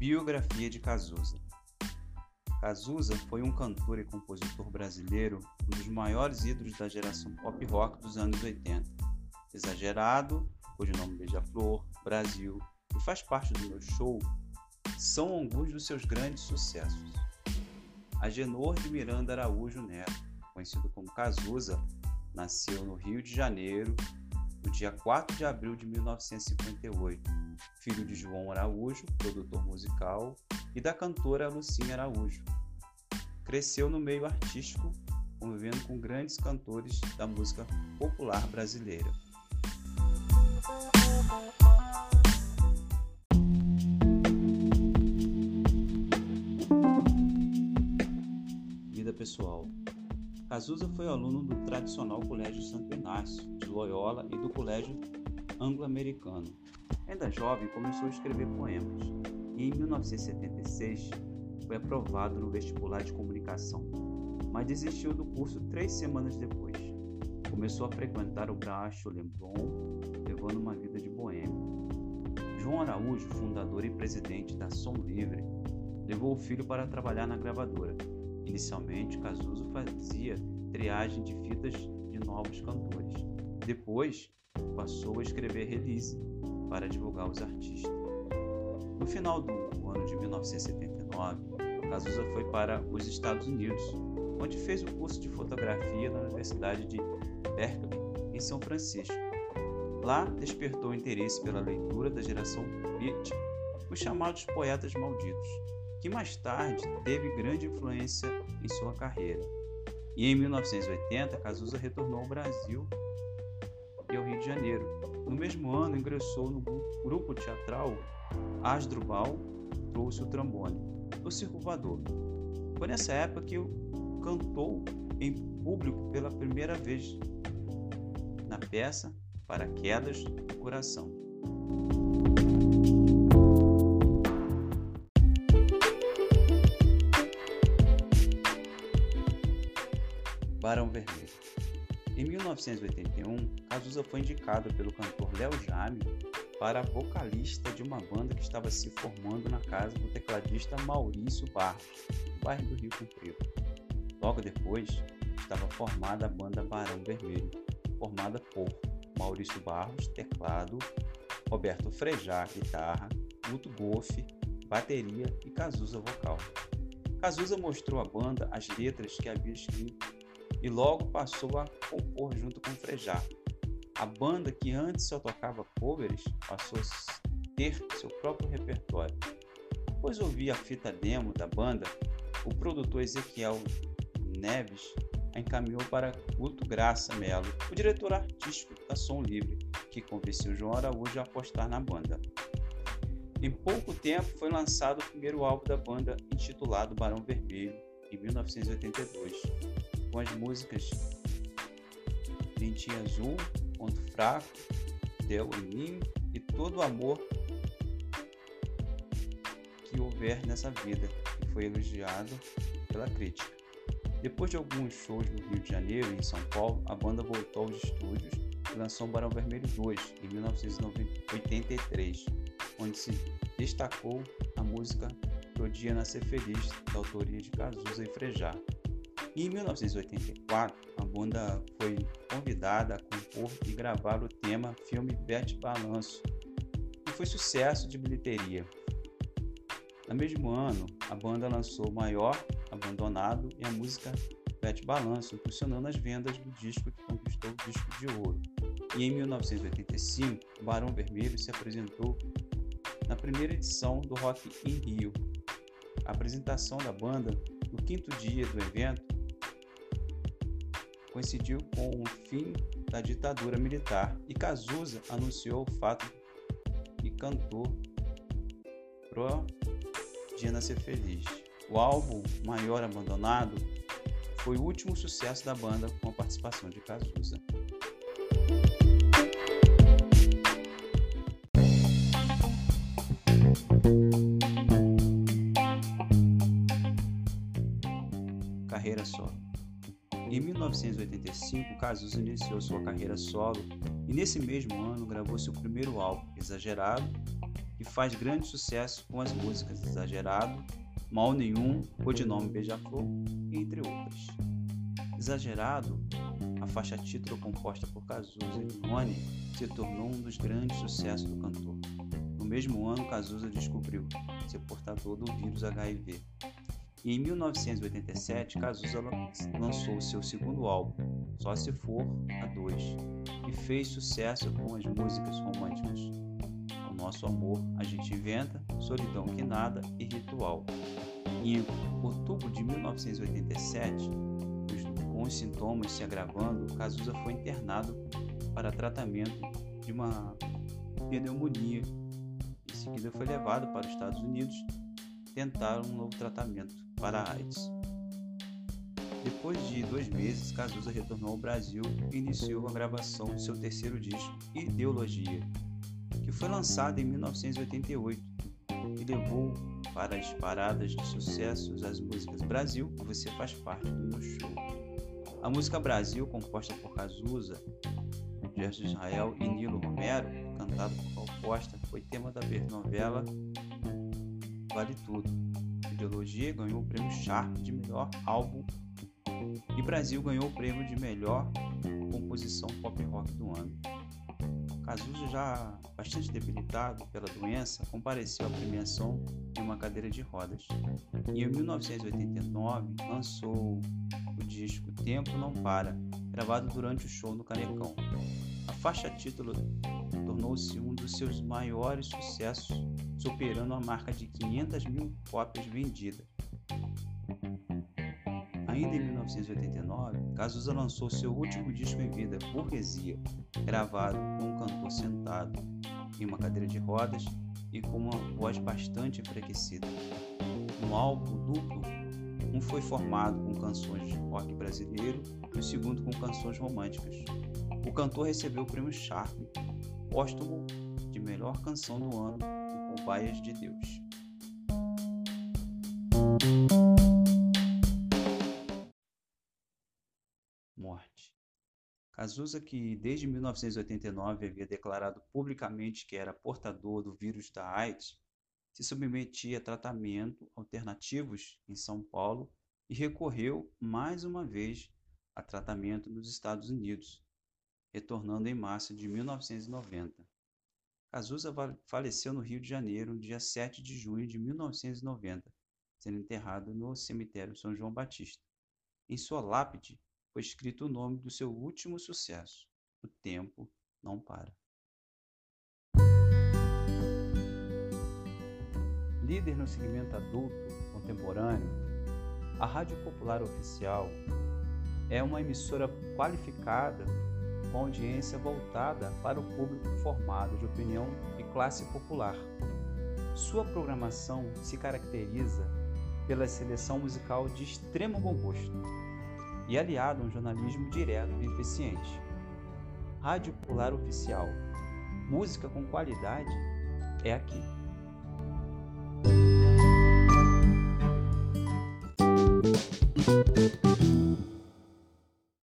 Biografia de Cazuza Cazuza foi um cantor e compositor brasileiro, um dos maiores ídolos da geração pop rock dos anos 80. Exagerado, cujo nome Beija-Flor, Brasil e faz parte do meu show, são alguns dos seus grandes sucessos. Agenor de Miranda Araújo Neto, conhecido como Cazuza, nasceu no Rio de Janeiro no dia 4 de abril de 1958 filho de João Araújo, produtor musical, e da cantora Lucinha Araújo. Cresceu no meio artístico, convivendo com grandes cantores da música popular brasileira. Vida pessoal. Cazuza foi aluno do tradicional Colégio Santo Inácio, de Loyola e do Colégio Anglo-Americano, Ainda jovem, começou a escrever poemas e, em 1976, foi aprovado no vestibular de comunicação, mas desistiu do curso três semanas depois. Começou a frequentar o Bracho Leblon, levando uma vida de boêmio. João Araújo, fundador e presidente da Som Livre, levou o filho para trabalhar na gravadora. Inicialmente, Cazuzo fazia triagem de fitas de novos cantores. Depois, passou a escrever release para divulgar os artistas. No final do ano de 1979, Cazuza foi para os Estados Unidos, onde fez o curso de fotografia na Universidade de Berkeley, em São Francisco. Lá despertou interesse pela leitura da geração Beat, os chamados poetas malditos, que mais tarde teve grande influência em sua carreira. E em 1980, Cazuza retornou ao Brasil e ao Rio de Janeiro. No mesmo ano, ingressou no grupo teatral Asdrubal, trouxe o trombone, o circulador. Foi nessa época que cantou em público pela primeira vez na peça Para Quedas do Coração. Barão Vermelho. Em 1981, Cazuza foi indicado pelo cantor Léo Jaime para vocalista de uma banda que estava se formando na casa do tecladista Maurício Barros, no bairro do Rio Comprido. Logo depois, estava formada a banda Barão Vermelho, formada por Maurício Barros, teclado, Roberto Frejá, guitarra, Guto Goff, bateria e Cazuza vocal. Cazuza mostrou à banda as letras que havia escrito e logo passou a compor junto com Frejá. A banda que antes só tocava covers passou a ter seu próprio repertório. Após ouvir a fita demo da banda, o produtor Ezequiel Neves a encaminhou para Guto Graça Melo, o diretor artístico da Som Livre, que convenceu João Araújo a apostar na banda. Em pouco tempo foi lançado o primeiro álbum da banda, intitulado Barão Vermelho, em 1982 com as músicas Dentinho Azul, Ponto Fraco, Del Mim e todo o amor que houver nessa vida, que foi elogiado pela crítica. Depois de alguns shows no Rio de Janeiro e em São Paulo, a banda voltou aos estúdios e lançou Barão Vermelho 2 em 1983, onde se destacou a música Pro Dia Nascer Feliz, da autoria de Cazuza e Frejá. Em 1984, a banda foi convidada a compor e gravar o tema filme Bete Balanço, que foi sucesso de bilheteria. No mesmo ano, a banda lançou Maior, Abandonado e a música Bete Balanço, impulsionando as vendas do disco que conquistou o disco de ouro. E em 1985, o Barão Vermelho se apresentou na primeira edição do Rock in Rio. A apresentação da banda no quinto dia do evento coincidiu com o fim da ditadura militar e Cazuza anunciou o fato e cantou pro Dia Nascer Feliz. O álbum Maior Abandonado foi o último sucesso da banda com a participação de Cazuza. Carreira solo. Em 1985, Cazuza iniciou sua carreira solo e nesse mesmo ano gravou seu primeiro álbum, Exagerado, e faz grande sucesso com as músicas Exagerado, Mal Nenhum, Codinome Beija-Flor, entre outras. Exagerado, a faixa título composta por Cazuza e Rony, se tornou um dos grandes sucessos do cantor. No mesmo ano, Cazuza descobriu ser portador do vírus HIV. Em 1987, Cazuza lançou seu segundo álbum, Só Se For a Dois, e fez sucesso com as músicas românticas O Nosso Amor A Gente Inventa, Solidão Que Nada e Ritual. Em outubro de 1987, com os sintomas se agravando, Cazuza foi internado para tratamento de uma pneumonia. Em seguida, foi levado para os Estados Unidos tentar um novo tratamento para a AIDS. Depois de dois meses, Cazuza retornou ao Brasil e iniciou a gravação de seu terceiro disco, Ideologia, que foi lançado em 1988 e levou para as paradas de sucessos as músicas Brasil, Você Faz Parte do Meu Show. A música Brasil, composta por Cazuza, Gerson Israel e Nilo Romero, cantado por Gal Costa, foi tema da novela Vale Tudo. Ideologia ganhou o prêmio Sharp de melhor álbum e Brasil ganhou o prêmio de melhor composição pop rock do ano. Cazuza, já bastante debilitado pela doença, compareceu à premiação em uma cadeira de rodas. E em 1989 lançou o disco Tempo Não Para, gravado durante o show no Canecão. A faixa título tornou-se um dos seus maiores sucessos, superando a marca de 500 mil cópias vendidas. Ainda em 1989, Cazuza lançou seu último disco em vida, Burguesia, gravado com um cantor sentado em uma cadeira de rodas e com uma voz bastante enfraquecida. No álbum duplo, um foi formado com canções de rock brasileiro e o segundo com canções românticas. O cantor recebeu o prêmio Sharp, póstumo de melhor canção do ano Cobaias de Deus. morte. Cazuza, que desde 1989 havia declarado publicamente que era portador do vírus da AIDS, se submetia a tratamento alternativos em São Paulo e recorreu mais uma vez a tratamento nos Estados Unidos, retornando em março de 1990. Cazuza faleceu no Rio de Janeiro no dia 7 de junho de 1990, sendo enterrado no cemitério São João Batista. Em sua lápide foi escrito o nome do seu último sucesso: O Tempo Não Para. Líder no segmento adulto contemporâneo, a Rádio Popular Oficial é uma emissora qualificada com audiência voltada para o público formado de opinião e classe popular. Sua programação se caracteriza pela seleção musical de extremo bom gosto e aliado a um jornalismo direto e eficiente. Rádio Popular Oficial. Música com qualidade é aqui.